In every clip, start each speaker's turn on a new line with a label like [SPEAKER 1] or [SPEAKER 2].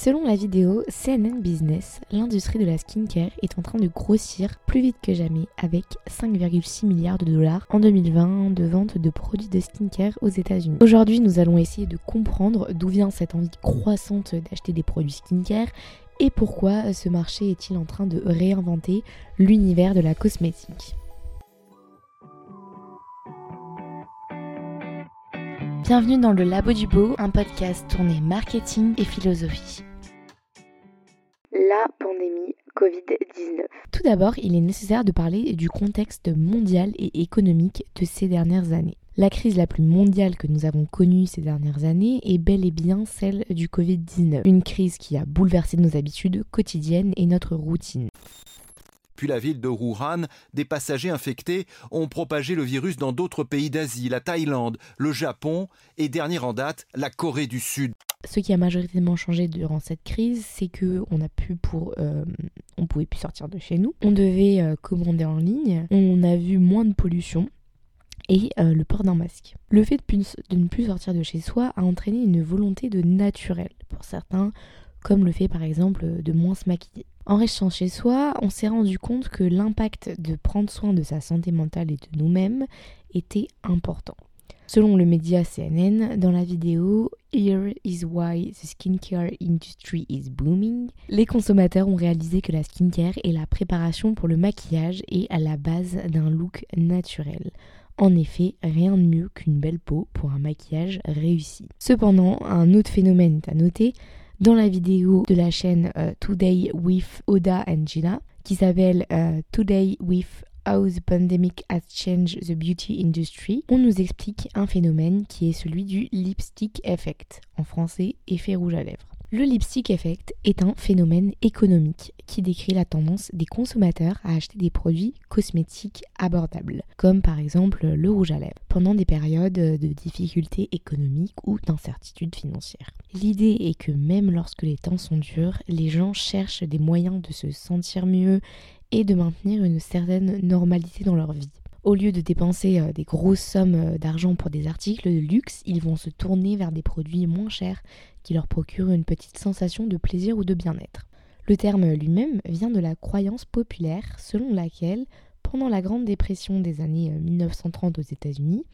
[SPEAKER 1] Selon la vidéo CNN Business, l'industrie de la skincare est en train de grossir plus vite que jamais avec 5,6 milliards de dollars en 2020 de vente de produits de skincare aux États-Unis. Aujourd'hui, nous allons essayer de comprendre d'où vient cette envie croissante d'acheter des produits skincare et pourquoi ce marché est-il en train de réinventer l'univers de la cosmétique. Bienvenue dans le Labo du Beau, un podcast tourné marketing et philosophie la pandémie Covid-19. Tout d'abord, il est nécessaire de parler du contexte mondial et économique de ces dernières années. La crise la plus mondiale que nous avons connue ces dernières années est bel et bien celle du Covid-19, une crise qui a bouleversé nos habitudes quotidiennes et notre routine.
[SPEAKER 2] Puis la ville de Wuhan, des passagers infectés ont propagé le virus dans d'autres pays d'Asie, la Thaïlande, le Japon et dernier en date, la Corée du Sud.
[SPEAKER 1] Ce qui a majoritairement changé durant cette crise, c'est que on a pu pour, euh, on pouvait plus sortir de chez nous, on devait euh, commander en ligne, on a vu moins de pollution et euh, le port d'un masque. Le fait de, ne plus sortir de chez soi a entraîné une volonté de naturel pour certains, comme le fait par exemple de moins se maquiller. En restant chez soi, on s'est rendu compte que l'impact de prendre soin de sa santé mentale et de nous-mêmes était important. Selon le média CNN, dans la vidéo Here is why the skincare industry is booming, les consommateurs ont réalisé que la skincare est la préparation pour le maquillage et à la base d'un look naturel. En effet, rien de mieux qu'une belle peau pour un maquillage réussi. Cependant, un autre phénomène à noter. Dans la vidéo de la chaîne euh, Today with Oda and Gina, qui s'appelle euh, Today with How the Pandemic Has Changed the Beauty Industry, on nous explique un phénomène qui est celui du lipstick effect, en français effet rouge à lèvres. Le lipstick effect est un phénomène économique qui décrit la tendance des consommateurs à acheter des produits cosmétiques abordables, comme par exemple le rouge à lèvres, pendant des périodes de difficultés économiques ou d'incertitudes financières. L'idée est que même lorsque les temps sont durs, les gens cherchent des moyens de se sentir mieux et de maintenir une certaine normalité dans leur vie. Au lieu de dépenser euh, des grosses sommes euh, d'argent pour des articles de luxe, ils vont se tourner vers des produits moins chers qui leur procurent une petite sensation de plaisir ou de bien-être. Le terme lui-même vient de la croyance populaire selon laquelle, pendant la Grande Dépression des années 1930 euh, aux États-Unis,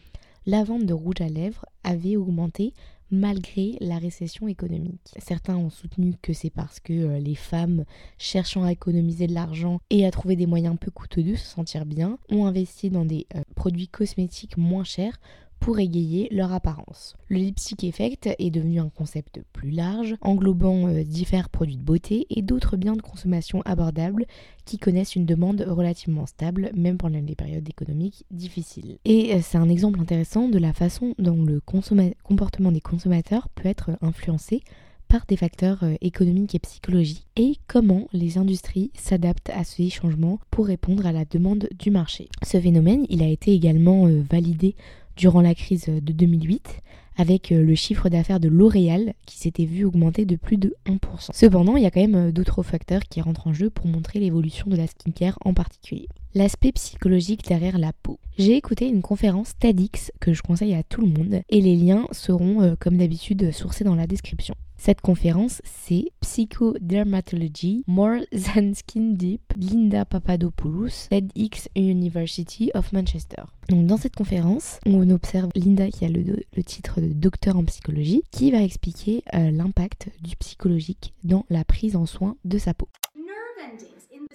[SPEAKER 1] la vente de rouge à lèvres avait augmenté malgré la récession économique. Certains ont soutenu que c'est parce que euh, les femmes, cherchant à économiser de l'argent et à trouver des moyens peu coûteux de se sentir bien, ont investi dans des euh, produits cosmétiques moins chers pour égayer leur apparence. Le lipstick effect est devenu un concept plus large, englobant euh, divers produits de beauté et d'autres biens de consommation abordables qui connaissent une demande relativement stable, même pendant les périodes économiques difficiles. Et euh, c'est un exemple intéressant de la façon dont le comportement des consommateurs peut être influencé par des facteurs euh, économiques et psychologiques et comment les industries s'adaptent à ces changements pour répondre à la demande du marché. Ce phénomène, il a été également validé durant la crise de 2008 avec euh, le chiffre d'affaires de L'Oréal qui s'était vu augmenter de plus de 1%. Cependant, il y a quand même euh, d'autres facteurs qui rentrent en jeu pour montrer l'évolution de la skincare en particulier. L'aspect psychologique derrière la peau. J'ai écouté une conférence TEDx que je conseille à tout le monde et les liens seront euh, comme d'habitude sourcés dans la description. Cette conférence, c'est Psychodermatology More Than Skin Deep, Linda Papadopoulos, TEDx University of Manchester. Donc dans cette conférence, on observe Linda qui a le, titre de docteur en psychologie, qui va expliquer euh, l'impact du psychologique dans la prise en soin de sa peau.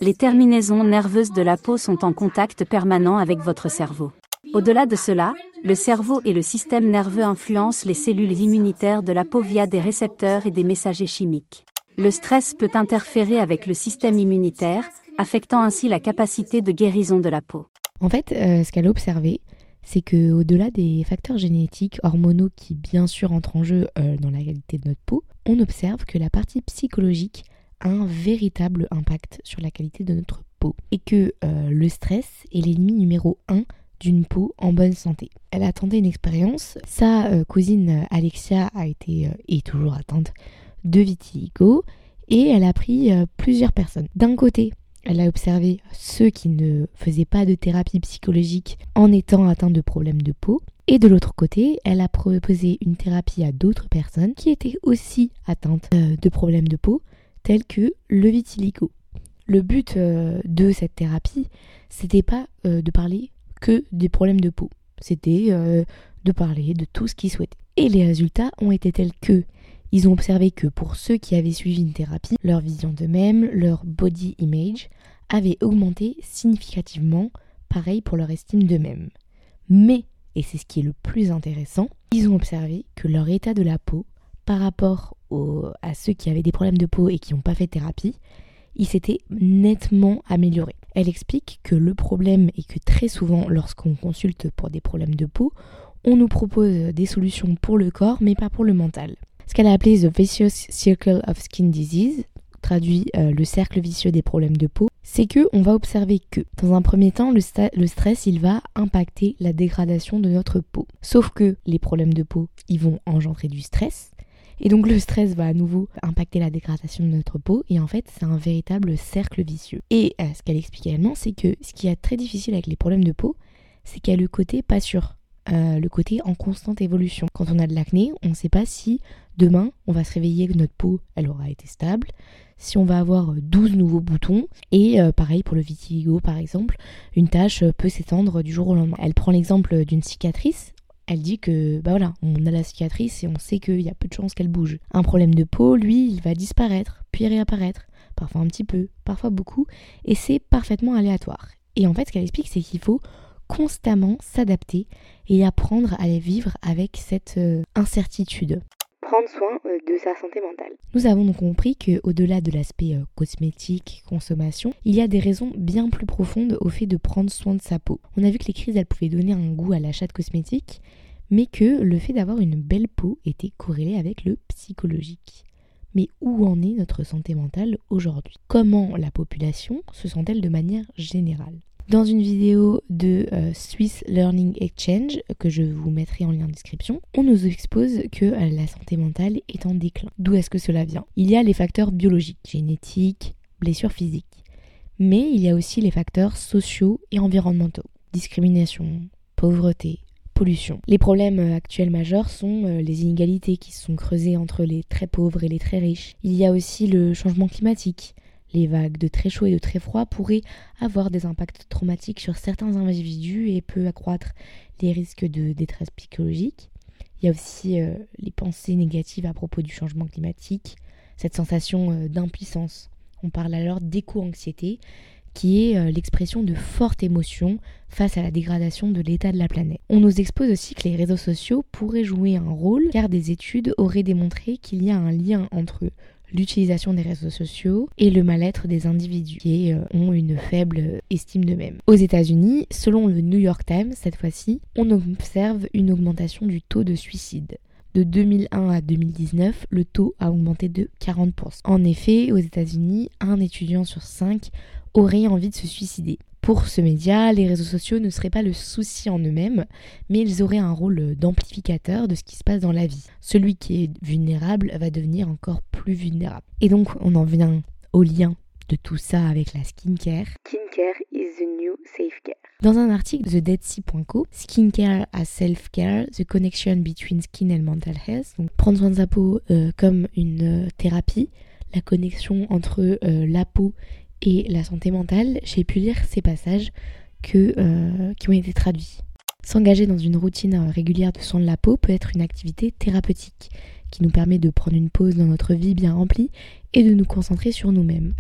[SPEAKER 3] Les terminaisons nerveuses de la peau sont en contact permanent avec votre cerveau. Au-delà de cela, le cerveau et le système nerveux influencent les cellules immunitaires de la peau via des récepteurs et des messagers chimiques. Le stress peut interférer avec le système immunitaire, affectant ainsi la capacité de guérison de la peau.
[SPEAKER 1] En fait, euh, ce qu'elle a observé, c'est que au-delà des facteurs génétiques, hormonaux qui bien sûr entrent en jeu euh, dans la qualité de notre peau, on observe que la partie psychologique a un véritable impact sur la qualité de notre peau et que euh, le stress est l'ennemi numéro un d'une peau en bonne santé. Elle a tenté une expérience. Sa euh, cousine euh, Alexia a été euh, et toujours atteinte de vitiligo et elle a pris plusieurs personnes. D'un côté, Elle a observé ceux qui ne faisaient pas de thérapie psychologique en étant atteints de problèmes de peau. Et de l'autre côté, elle a proposé une thérapie à d'autres personnes qui étaient aussi atteintes euh, de problèmes de peau, tels que le vitiligo. Le but euh, de cette thérapie, c'était pas euh, de parler que des problèmes de peau, c'était de parler de tout ce qu'ils souhaitaient. Et les résultats ont été tels que ils ont observé que pour ceux qui avaient suivi une thérapie, leur vision d'eux-mêmes, leur body image avait augmenté significativement, pareil pour leur estime d'eux-mêmes. Mais, et c'est ce qui est le plus intéressant, ils ont observé que leur état de la peau, par rapport à ceux qui avaient des problèmes de peau et qui n'ont pas fait thérapie, il s'était nettement amélioré. Elle explique que le problème est que très souvent, lorsqu'on consulte pour des problèmes de peau, on nous propose des solutions pour le corps, mais pas pour le mental ce qu'elle a appelé The Vicious Circle of Skin Disease, traduit euh, le cercle vicieux des problèmes de peau, c'est que on va observer que dans un premier temps le, le, stress il va impacter la dégradation de notre peau. Sauf que les problèmes de peau ils vont engendrer du stress et donc le stress va à nouveau impacter la dégradation de notre peau et en fait c'est un véritable cercle vicieux. Et euh, ce qu'elle explique également c'est que ce qui est très difficile avec les problèmes de peau c'est qu'il y a le côté pas sûr. Euh, le côté en constante évolution. Quand on a de l'acné, on ne sait pas si demain on va se réveiller que notre peau elle aura été stable, si on va avoir 12 nouveaux boutons et euh, pareil pour le vitiligo par exemple, une tâche peut s'étendre du jour au lendemain. Elle prend l'exemple d'une cicatrice. Elle dit que bah voilà, on a la cicatrice et on sait qu'il y a peu de chances qu'elle bouge. Un problème de peau, lui, il va disparaître, puis réapparaître, parfois un petit peu, parfois beaucoup, et c'est parfaitement aléatoire. Et en fait, ce qu'elle explique, c'est qu'il faut constamment s'adapter et apprendre à vivre avec cette euh, incertitude. Prendre soin euh, de sa santé mentale. Nous avons donc compris que au-delà de l'aspect euh, cosmétique, consommation, il y a des raisons bien plus profondes au fait de prendre soin de sa peau. On a vu que les crises elles pouvaient donner un goût à l'achat de cosmétiques, mais que le fait d'avoir une belle peau était corrélé avec le psychologique. Mais où en est notre santé mentale aujourd'hui? Comment la population se sent-elle de manière générale? Dans une vidéo de euh, Swiss Learning Exchange, que je vous mettrai en lien en description, on nous expose que euh, la santé mentale est en déclin. D'où est-ce que cela vient? Il y a les facteurs biologiques, génétiques, blessures physiques. Mais il y a aussi les facteurs sociaux et environnementaux. Discrimination, pauvreté, pollution. Les problèmes euh, actuels majeurs sont les inégalités qui se sont creusées entre les très pauvres et les très riches. Il y a aussi le changement climatique, les vagues de très chaud et de très froid pourraient avoir des impacts traumatiques sur certains individus et peut accroître les risques de détresse psychologique. Il y a aussi euh, les pensées négatives à propos du changement climatique, cette sensation euh, d'impuissance. On parle alors d'éco-anxiété, qui est euh, l'expression de fortes émotions face à la dégradation de l'état de la planète. On nous expose aussi que les réseaux sociaux pourraient jouer un rôle car des études auraient démontré qu'il y a un lien entre l'utilisation des réseaux sociaux et le mal-être des individus qui euh, ont une faible estime d'eux-mêmes. Aux États-Unis, selon le New York Times, cette fois-ci, on observe une augmentation du taux de suicide. De 2001 à 2019, le taux a augmenté de 40%. En effet, aux États-Unis, un étudiant sur cinq aurait envie de se suicider. Pour ce média, les réseaux sociaux ne seraient pas le souci en eux-mêmes, mais ils auraient un rôle d'amplificateur de ce qui se passe dans la vie. Celui qui est vulnérable va devenir encore plus vulnérable. Et donc, on en vient au lien de tout ça avec la skincare. Skincare is the new self-care. Dans un article de TheDeadSea.co, Skincare as Self-Care, The Connection Between Skin and Mental Health, donc prendre soin de sa peau euh, comme une euh, thérapie, la connexion entre euh, la peau et la santé mentale, j'ai pu lire ces passages euh, qui ont été traduits. S'engager dans une routine euh, régulière de soins de la peau peut être une activité thérapeutique qui nous permet de prendre une pause dans notre vie bien remplie et de nous concentrer sur nous-mêmes.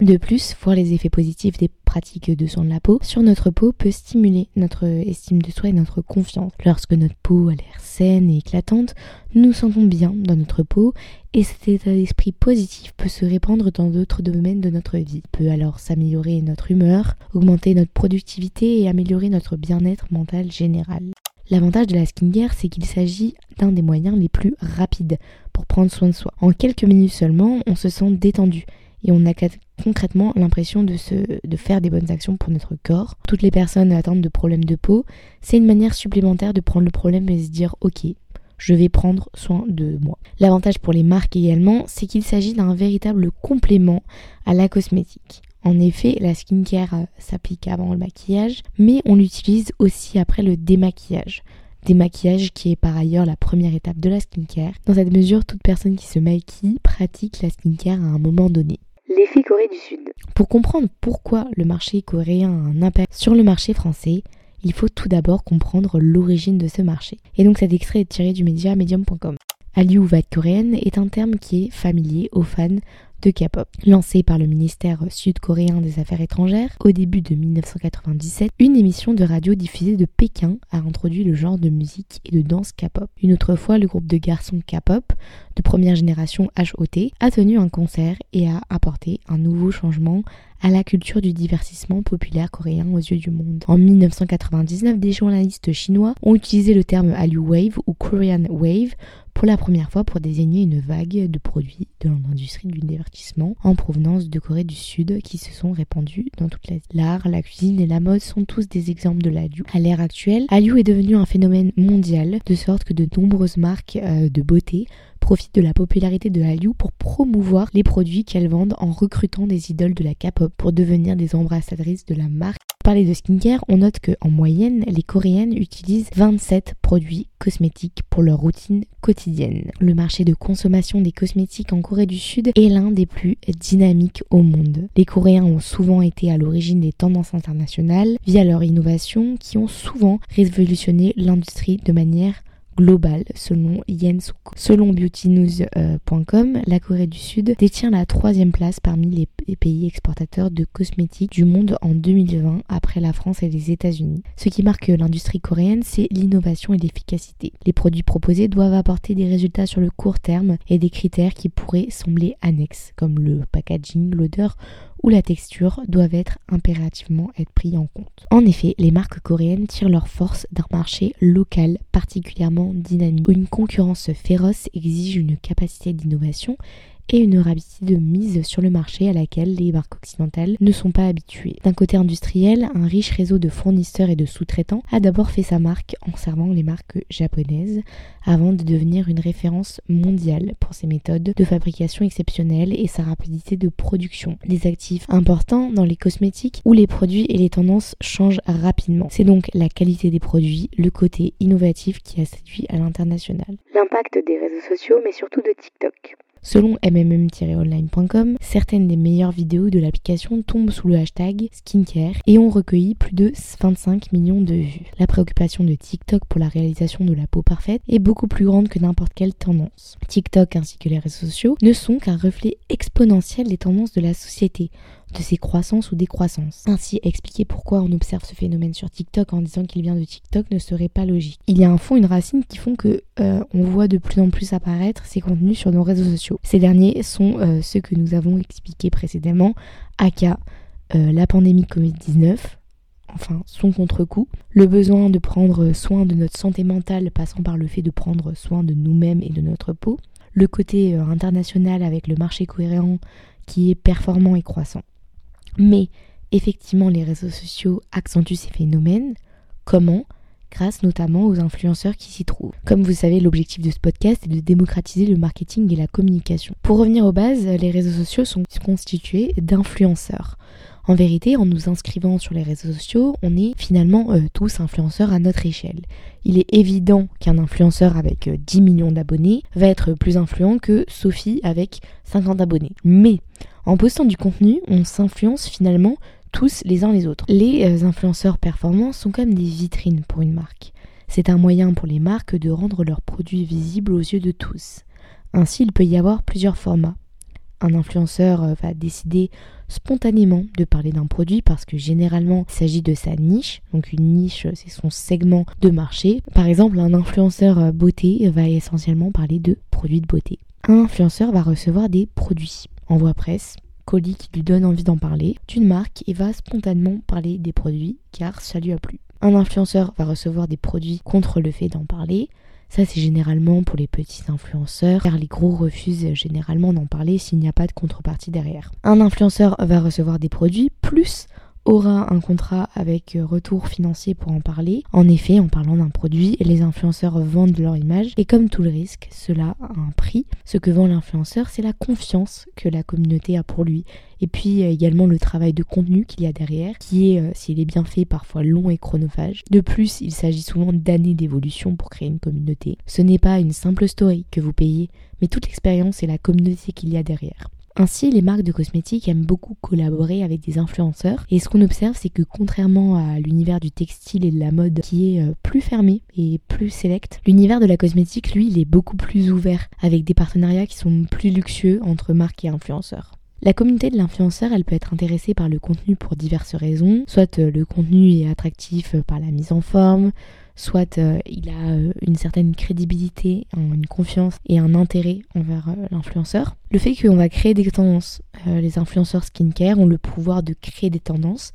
[SPEAKER 1] De plus, voir les effets positifs des pratiques de soins de la peau sur notre peau peut stimuler notre estime de soi et notre confiance. Lorsque notre peau a l'air saine et éclatante, nous nous sentons bien dans notre peau et cet état d'esprit positif peut se répandre dans d'autres domaines de notre vie. Peut alors s'améliorer notre humeur, augmenter notre productivité et améliorer notre bien-être mental général. L'avantage de la skincare, c'est qu'il s'agit d'un des moyens les plus rapides pour prendre soin de soi. En quelques minutes seulement, on se sent détendu et on a concrètement l'impression de, se, de faire des bonnes actions pour notre corps. Toutes les personnes atteintes de problèmes de peau, c'est une manière supplémentaire de prendre le problème et se dire ok, je vais prendre soin de moi. L'avantage pour les marques également, c'est qu'il s'agit d'un véritable complément à la cosmétique. En effet, la skincare euh, s'applique avant le maquillage, mais on l'utilise aussi après le démaquillage. Démaquillage qui est par ailleurs la première étape de la skincare. Dans cette mesure, toute personne qui se maquille pratique la skincare à un moment donné.
[SPEAKER 4] L'effet Corée du Sud.
[SPEAKER 1] Pour comprendre pourquoi le marché coréen a un impact sur le marché français, il faut tout d'abord comprendre l'origine de ce marché. Et donc cet extrait est tiré du média medium.com. Hallyu coréenne est un terme qui est familier aux fans de K-pop. Lancé par le ministère sud-coréen des Affaires étrangères au début de 1997, une émission de radio diffusée de Pékin a introduit le genre de musique et de danse K-pop. Une autre fois, le groupe de garçons K-pop de première génération HOT a tenu un concert et a apporté un nouveau changement à la culture du divertissement populaire coréen aux yeux du monde. En 1999, des journalistes chinois ont utilisé le terme Hallyu Wave ou Korean Wave pour la première fois pour désigner une vague de produits de l'industrie du divertissement en provenance de Corée du Sud qui se sont répandus dans toute l'Asie. L'art, la cuisine et la mode sont tous des exemples de l'Hallyu. À l'ère actuelle, Hallyu est devenu un phénomène mondial de sorte que de nombreuses marques euh, de beauté profitent de la popularité de Hallyu pour promouvoir les produits qu'elles vendent en recrutant des idoles de la K-pop pour devenir des ambassadrices de la marque parler de skincare, on note qu'en moyenne, les Coréennes utilisent 27 produits cosmétiques pour leur routine quotidienne. Le marché de consommation des cosmétiques en Corée du Sud est l'un des plus dynamiques au monde. Les Coréens ont souvent été à l'origine des tendances internationales via leur innovation qui ont souvent révolutionné l'industrie de manière global selon Yensuk. Selon beautynews.com, la Corée du Sud détient la troisième place parmi les pays exportateurs de cosmétiques du monde en 2020 après la France et les États-Unis. Ce qui marque l'industrie coréenne, c'est l'innovation et l'efficacité. Les produits proposés doivent apporter des résultats sur le court terme et des critères qui pourraient sembler annexes, comme le packaging, l'odeur ou la texture doivent être impérativement être pris en compte. En effet, les marques coréennes tirent leur force d'un marché local particulièrement dynamique, une concurrence féroce exige une capacité d'innovation et une rapidité de mise sur le marché à laquelle les marques occidentales ne sont pas habituées. D'un côté industriel, un riche réseau de fournisseurs et de sous-traitants a d'abord fait sa marque en servant les marques japonaises avant de devenir une référence mondiale pour ses méthodes de fabrication exceptionnelles et sa rapidité de production. Des actifs importants dans les cosmétiques où les produits et les tendances changent rapidement. C'est donc la qualité des produits, le côté innovatif qui a séduit à l'international.
[SPEAKER 4] L'impact des réseaux sociaux mais surtout de TikTok.
[SPEAKER 1] Selon mmm-online.com, certaines des meilleures vidéos de l'application tombent sous le hashtag skincare et ont recueilli plus de 25 millions de vues. La préoccupation de TikTok pour la réalisation de la peau parfaite est beaucoup plus grande que n'importe quelle tendance. TikTok ainsi que les réseaux sociaux ne sont qu'un reflet exponentiel des tendances de la société de ses croissances ou décroissances. Ainsi, expliquer pourquoi on observe ce phénomène sur TikTok en disant qu'il vient de TikTok ne serait pas logique. Il y a un fond, une racine qui font que euh, on voit de plus en plus apparaître ces contenus sur nos réseaux sociaux. Ces derniers sont euh, ceux que nous avons expliqués précédemment, aka euh, la pandémie Covid-19, enfin son contre-coup, le besoin de prendre soin de notre santé mentale passant par le fait de prendre soin de nous-mêmes et de notre peau, le côté international avec le marché cohérent qui est performant et croissant. Mais effectivement, les réseaux sociaux accentuent ces phénomènes. Comment? Grâce notamment aux influenceurs qui s'y trouvent. Comme vous savez, l'objectif de ce podcast est de démocratiser le marketing et la communication. Pour revenir aux bases, les réseaux sociaux sont constitués d'influenceurs. En vérité, en nous inscrivant sur les réseaux sociaux, on est finalement euh, tous influenceurs à notre échelle. Il est évident qu'un influenceur avec 10 euh, millions d'abonnés va être plus influent que Sophie avec 50 abonnés. Mais en postant du contenu, on s'influence finalement tous les uns les autres. Les euh, influenceurs performants sont comme des vitrines pour une marque. C'est un moyen pour les marques de rendre leurs produits visibles aux yeux de tous. Ainsi, il peut y avoir plusieurs formats. Un influenceur va décider spontanément de parler d'un produit parce que généralement il s'agit de sa niche. Donc une niche, c'est son segment de marché. Par exemple, un influenceur euh, beauté va essentiellement parler de produits de beauté. Un influenceur va recevoir des produits envoie presse, colis qui lui donne envie d'en parler, d'une marque et va spontanément parler des produits car ça lui a plu. Un influenceur va recevoir des produits contre le fait d'en parler. Ça, c'est généralement pour les petits influenceurs, car les gros refusent généralement d'en parler s'il n'y a pas de contrepartie derrière. Un influenceur va recevoir des produits plus aura un contrat avec euh, retour financier pour en parler. En effet, en parlant d'un produit, les influenceurs vendent leur image et comme tout le risque, cela a un prix. Ce que vend l'influenceur, c'est la confiance que la communauté a pour lui et puis également le travail de contenu qu'il y a derrière, qui est, euh, s'il est bien fait, parfois long et chronophage. De plus, il s'agit souvent d'années d'évolution pour créer une communauté. Ce n'est pas une simple story que vous payez, mais toute l'expérience et la communauté qu'il y a derrière. Ainsi, les marques de cosmétiques aiment beaucoup collaborer avec des influenceurs. Et ce qu'on observe, c'est que contrairement à l'univers du textile et de la mode qui est euh, plus fermé et plus select, l'univers de la cosmétique, lui, il est beaucoup plus ouvert avec des partenariats qui sont plus luxueux entre marques et influenceurs. La communauté de l'influenceur, elle peut être intéressée par le contenu pour diverses raisons. Soit euh, le contenu est attractif par la mise en forme, soit euh, il a euh, une certaine crédibilité, une confiance et un intérêt envers euh, l'influenceur. Le fait qu'on va créer des tendances, les influenceurs skincare ont le pouvoir de créer des tendances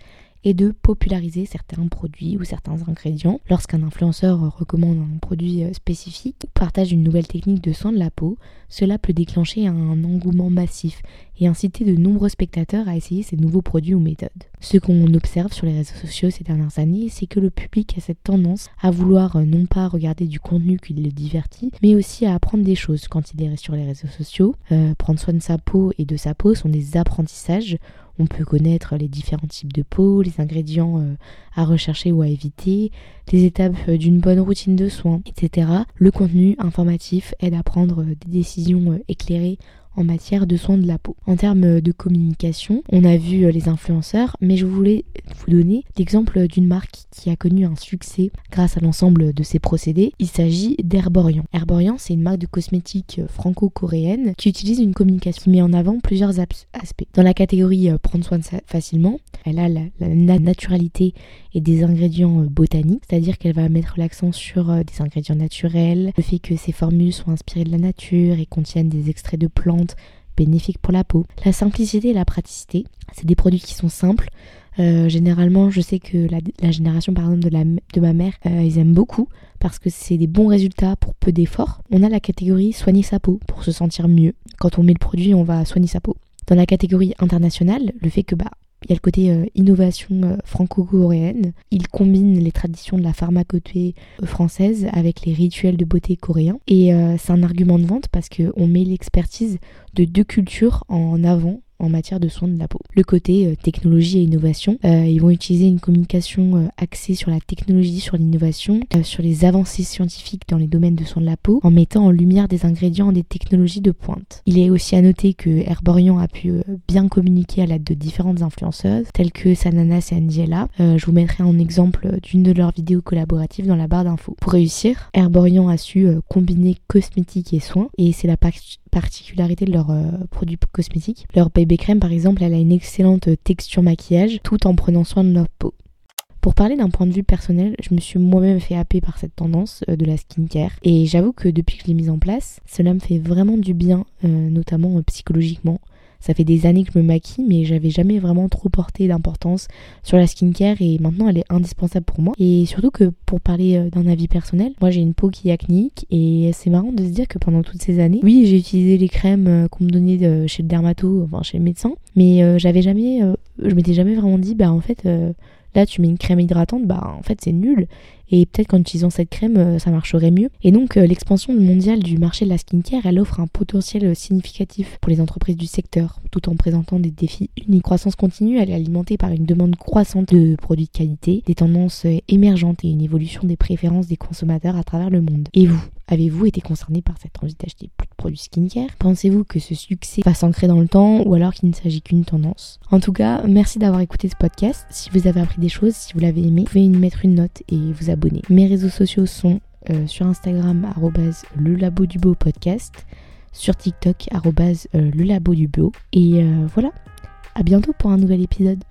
[SPEAKER 1] et de populariser certains produits ou certains ingrédients. Lorsqu'un influenceur recommande un produit euh, spécifique ou partage une nouvelle technique de soin de la peau, cela peut déclencher un engouement massif et inciter de nombreux spectateurs à essayer ces nouveaux produits ou méthodes. Ce qu'on observe sur les réseaux sociaux ces dernières années, c'est que le public a cette tendance à vouloir euh, non pas regarder du contenu qui le divertit, mais aussi à apprendre des choses quand il est sur les réseaux sociaux. Euh, prendre soin de sa peau et de sa peau sont des apprentissages on peut connaître les différents types de peau, les ingrédients euh, à rechercher ou à éviter, les étapes euh, d'une bonne routine de soins, etc. Le contenu informatif aide à prendre euh, des décisions éclairées en matière de soins de la peau. En termes de communication, on a vu euh, les influenceurs, mais je voulais vous donner l'exemple d'une marque qui a connu un succès grâce à l'ensemble de ses procédés. Il s'agit d'Herborian. Herborian, c'est une marque de cosmétiques euh, franco-coréenne qui utilise une communication qui met en avant plusieurs aspects. Dans la catégorie euh, prendre soin de facilement, elle a la, la naturalité et des ingrédients botaniques, c'est-à-dire qu'elle va mettre l'accent sur des ingrédients naturels, le fait que ses formules soient inspirées de la nature et contiennent des extraits de plantes bénéfiques pour la peau. La simplicité et la praticité, c'est des produits qui sont simples. Euh, généralement, je sais que la, génération par de ma mère, euh, ils aiment beaucoup parce que c'est des bons résultats pour peu d'efforts. On a la catégorie soigner sa peau pour se sentir mieux. Quand on met le produit, on va soigner sa peau. Dans la catégorie internationale, le fait que bah il y a le côté euh, innovation euh, franco-coréenne. Il combine les traditions de la pharmacopée euh, française avec les rituels de beauté coréens. Et c'est un argument de vente parce qu'on met l'expertise de deux cultures en avant en matière de soins de la peau. Le côté euh, technologie et innovation, euh, ils vont utiliser une communication euh, axée sur la technologie, sur l'innovation, sur les avancées scientifiques dans les domaines de soins de la peau, en mettant en lumière des ingrédients des technologies de pointe. Il est aussi à noter que Herborian a pu bien communiquer à l'aide de différentes influenceuses, telles que Sananas et Angela. je vous mettrai en exemple d'une de leurs vidéos collaboratives dans la barre d'infos. Pour réussir, Herborian a su combiner cosmétiques et soins, et c'est la particularité de leurs produits cosmétiques. Leur bébé crème par exemple, elle a une excellente texture maquillage tout en prenant soin de notre peau. Pour parler d'un point de vue personnel, je me suis moi-même fait happer par cette tendance euh, de la skincare et j'avoue que depuis que je l'ai mise en place, cela me fait vraiment du bien, euh, notamment euh, psychologiquement. Ça fait des années que je me maquille, mais j'avais jamais vraiment trop porté d'importance sur la skincare et maintenant elle est indispensable pour moi. Et surtout que pour parler euh, d'un avis personnel, moi j'ai une peau qui est acnéique et c'est marrant de se dire que pendant toutes ces années, oui, j'ai utilisé les crèmes euh, qu'on me donnait euh, chez le dermato, enfin chez le médecin, mais j'avais jamais, je m'étais jamais vraiment dit, bah en fait, là tu mets une crème hydratante, bah en fait c'est nul et peut-être qu'en utilisant cette crème, euh, ça marcherait mieux. Et donc, euh, l'expansion mondiale du marché de la skincare, elle offre un potentiel euh, significatif pour les entreprises du secteur, tout en présentant des défis uniques. Croissance continue, elle est alimentée par une demande croissante de produits de qualité, des tendances émergentes et une évolution des préférences des consommateurs à travers le monde. Et vous Avez-vous été concerné par cette envie d'acheter plus de produits skincare? Pensez-vous que ce succès va s'ancrer dans le temps ou alors qu'il ne s'agit qu'une tendance? En tout cas, merci d'avoir écouté ce podcast. Si vous avez appris des choses, si vous l'avez aimé, vous pouvez mettre une note et vous abonner. Mes réseaux sociaux sont euh, sur Instagram, le labo du beau podcast, sur TikTok, euh, le labo du. Et euh, voilà, à bientôt pour un nouvel épisode.